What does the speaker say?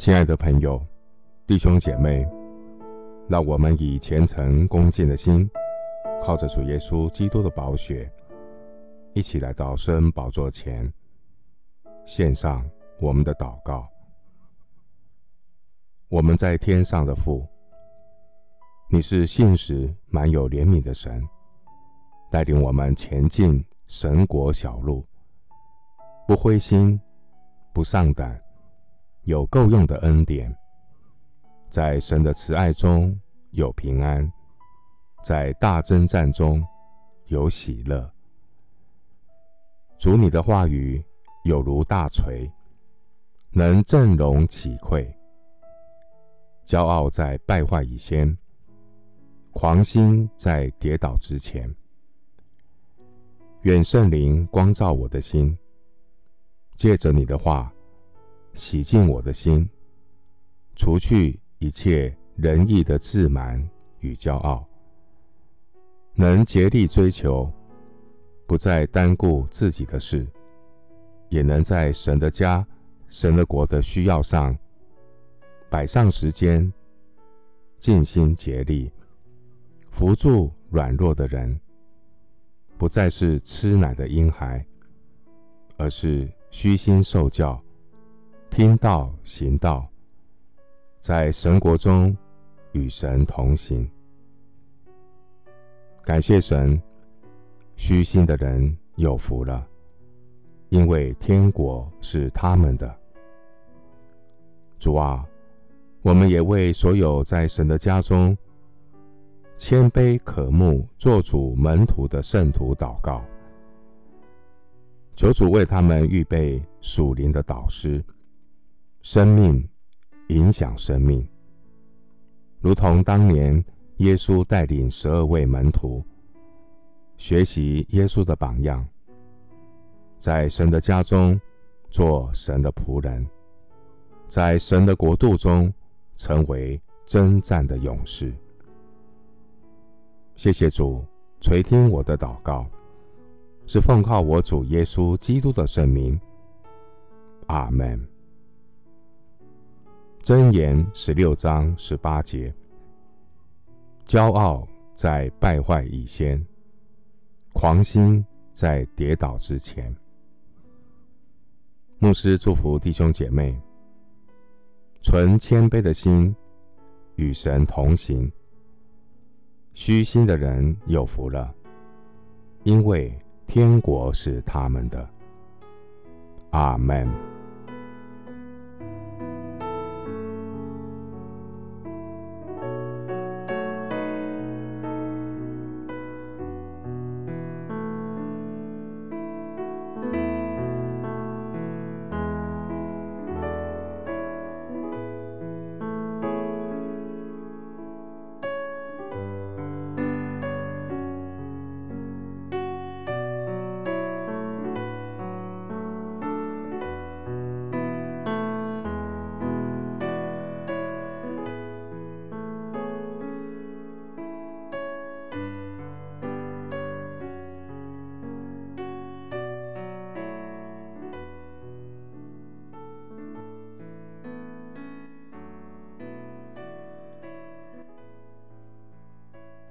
亲爱的朋友、弟兄姐妹，让我们以虔诚恭敬的心，靠着主耶稣基督的宝血，一起来到圣恩宝座前，献上我们的祷告。我们在天上的父，你是信实满有怜悯的神，带领我们前进神国小路，不灰心，不丧胆，有够用的恩典，在神的慈爱中有平安，在大征战中有喜乐。主你的话语有如大锤，能振聋启聩。骄傲在败坏以先，狂心在跌倒之前。愿圣灵光照我的心，借着你的话洗净我的心，除去一切人意的自满与骄傲，能竭力追求，不再单顾自己的事，也能在神的家、神的国的需要上。摆上时间，尽心竭力扶助软弱的人，不再是吃奶的婴孩，而是虚心受教、听道行道，在神国中与神同行。感谢神，虚心的人有福了，因为天国是他们的。主啊。我们也为所有在神的家中谦卑渴慕做主门徒的圣徒祷告，求主为他们预备属灵的导师，生命影响生命，如同当年耶稣带领十二位门徒学习耶稣的榜样，在神的家中做神的仆人，在神的国度中。成为征战的勇士。谢谢主垂听我的祷告，是奉靠我主耶稣基督的圣名。阿门。箴言十六章十八节：骄傲在败坏以先，狂心在跌倒之前。牧师祝福弟兄姐妹。存谦卑的心，与神同行。虚心的人有福了，因为天国是他们的。阿门。